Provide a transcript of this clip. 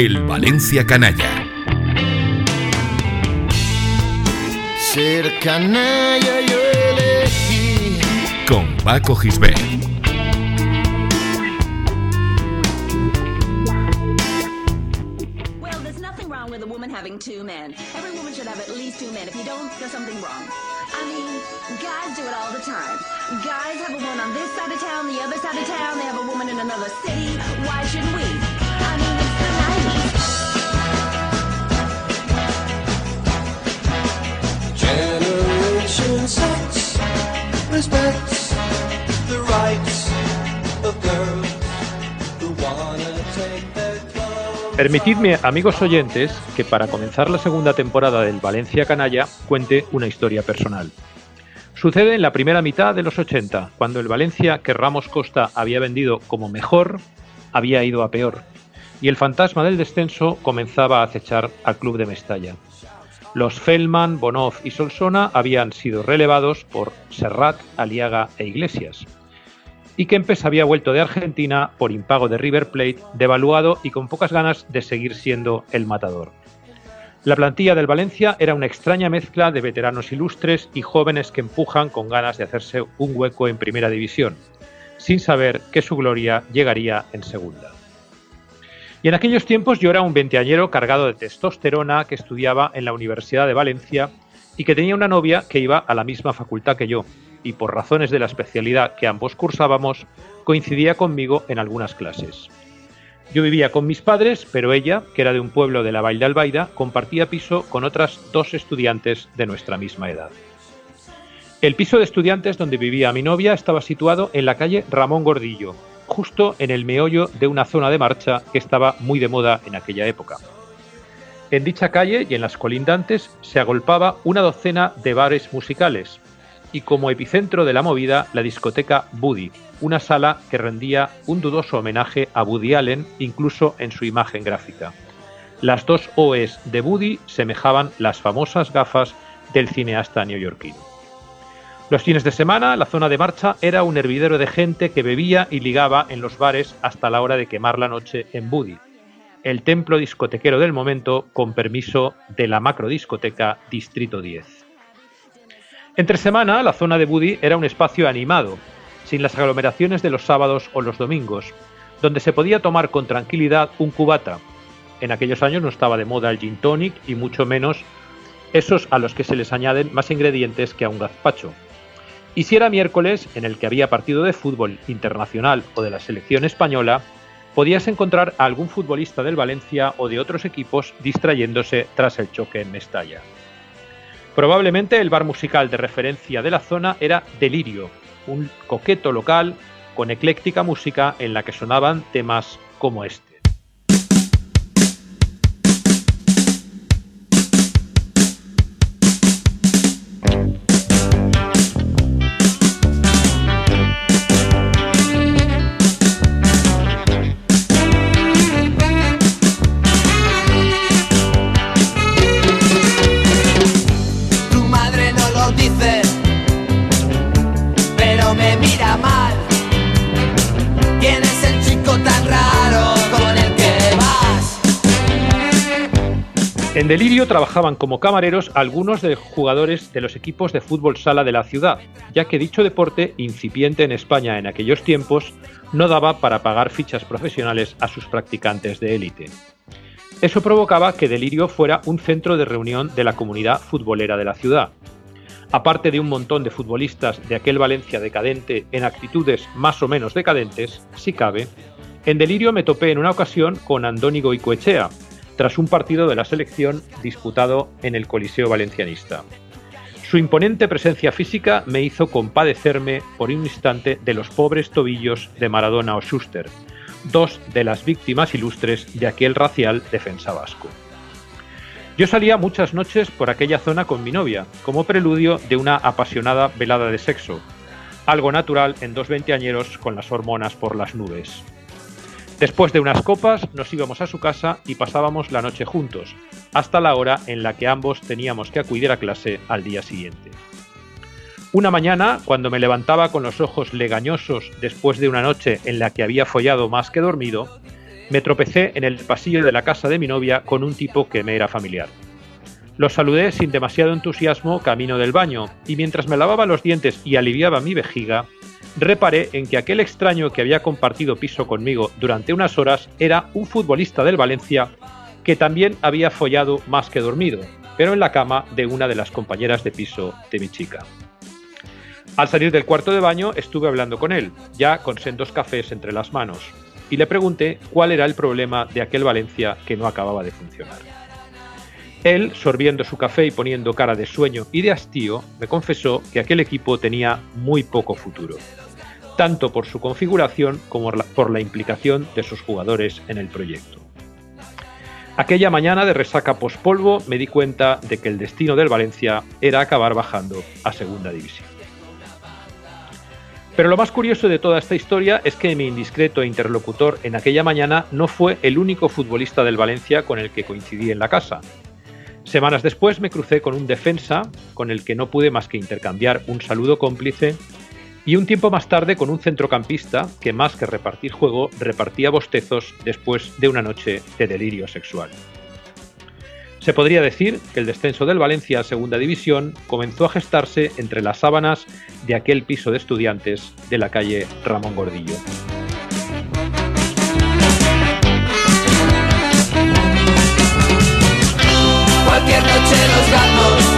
El Valencia Canalla. Ser canalla yo elegí. Con Paco Gisbert. Well, there's nothing wrong with a woman having two men. Every woman should have at least two men. If you don't, there's something wrong. I mean, guys do it all the time. Guys have a woman on this side of town, the other side of town. They have a woman in another city. Why shouldn't we? Respects the rights of girls who wanna take their clothes Permitidme, amigos oyentes, que para comenzar la segunda temporada del Valencia Canalla cuente una historia personal. Sucede en la primera mitad de los 80, cuando el Valencia que Ramos Costa había vendido como mejor había ido a peor, y el fantasma del descenso comenzaba a acechar al club de Mestalla. Los Feldman, Bonov y Solsona habían sido relevados por Serrat, Aliaga e Iglesias. Y Kempes había vuelto de Argentina por impago de River Plate, devaluado y con pocas ganas de seguir siendo el matador. La plantilla del Valencia era una extraña mezcla de veteranos ilustres y jóvenes que empujan con ganas de hacerse un hueco en primera división, sin saber que su gloria llegaría en segunda. Y en aquellos tiempos yo era un veinteañero cargado de testosterona que estudiaba en la Universidad de Valencia y que tenía una novia que iba a la misma facultad que yo, y por razones de la especialidad que ambos cursábamos, coincidía conmigo en algunas clases. Yo vivía con mis padres, pero ella, que era de un pueblo de la Vall Albaida, compartía piso con otras dos estudiantes de nuestra misma edad. El piso de estudiantes donde vivía mi novia estaba situado en la calle Ramón Gordillo, justo en el meollo de una zona de marcha que estaba muy de moda en aquella época. En dicha calle y en las colindantes se agolpaba una docena de bares musicales y como epicentro de la movida la discoteca Buddy, una sala que rendía un dudoso homenaje a Woody Allen incluso en su imagen gráfica. Las dos OEs de Buddy semejaban las famosas gafas del cineasta neoyorquino. Los fines de semana, la zona de marcha era un hervidero de gente que bebía y ligaba en los bares hasta la hora de quemar la noche en Buddy, el templo discotequero del momento con permiso de la macrodiscoteca Distrito 10. Entre semana, la zona de Buddy era un espacio animado, sin las aglomeraciones de los sábados o los domingos, donde se podía tomar con tranquilidad un cubata. En aquellos años no estaba de moda el gin tonic y mucho menos esos a los que se les añaden más ingredientes que a un gazpacho. Y si era miércoles, en el que había partido de fútbol internacional o de la selección española, podías encontrar a algún futbolista del Valencia o de otros equipos distrayéndose tras el choque en Mestalla. Probablemente el bar musical de referencia de la zona era Delirio, un coqueto local con ecléctica música en la que sonaban temas como este. En Delirio trabajaban como camareros algunos de los jugadores de los equipos de fútbol sala de la ciudad, ya que dicho deporte, incipiente en España en aquellos tiempos, no daba para pagar fichas profesionales a sus practicantes de élite. Eso provocaba que Delirio fuera un centro de reunión de la comunidad futbolera de la ciudad. Aparte de un montón de futbolistas de aquel Valencia decadente en actitudes más o menos decadentes, si cabe, en Delirio me topé en una ocasión con Andónigo Icoechea, tras un partido de la selección disputado en el Coliseo Valencianista. Su imponente presencia física me hizo compadecerme por un instante de los pobres tobillos de Maradona o Schuster, dos de las víctimas ilustres de aquel racial defensa vasco. Yo salía muchas noches por aquella zona con mi novia, como preludio de una apasionada velada de sexo, algo natural en dos veinteañeros con las hormonas por las nubes. Después de unas copas nos íbamos a su casa y pasábamos la noche juntos, hasta la hora en la que ambos teníamos que acudir a clase al día siguiente. Una mañana, cuando me levantaba con los ojos legañosos después de una noche en la que había follado más que dormido, me tropecé en el pasillo de la casa de mi novia con un tipo que me era familiar. Lo saludé sin demasiado entusiasmo camino del baño, y mientras me lavaba los dientes y aliviaba mi vejiga, reparé en que aquel extraño que había compartido piso conmigo durante unas horas era un futbolista del Valencia que también había follado más que dormido, pero en la cama de una de las compañeras de piso de mi chica. Al salir del cuarto de baño estuve hablando con él, ya con sendos cafés entre las manos, y le pregunté cuál era el problema de aquel Valencia que no acababa de funcionar. Él, sorbiendo su café y poniendo cara de sueño y de hastío, me confesó que aquel equipo tenía muy poco futuro, tanto por su configuración como por la implicación de sus jugadores en el proyecto. Aquella mañana de resaca pospolvo me di cuenta de que el destino del Valencia era acabar bajando a Segunda División. Pero lo más curioso de toda esta historia es que mi indiscreto interlocutor en aquella mañana no fue el único futbolista del Valencia con el que coincidí en la casa, Semanas después me crucé con un defensa con el que no pude más que intercambiar un saludo cómplice y un tiempo más tarde con un centrocampista que más que repartir juego repartía bostezos después de una noche de delirio sexual. Se podría decir que el descenso del Valencia a Segunda División comenzó a gestarse entre las sábanas de aquel piso de estudiantes de la calle Ramón Gordillo. cualquier noche los gatos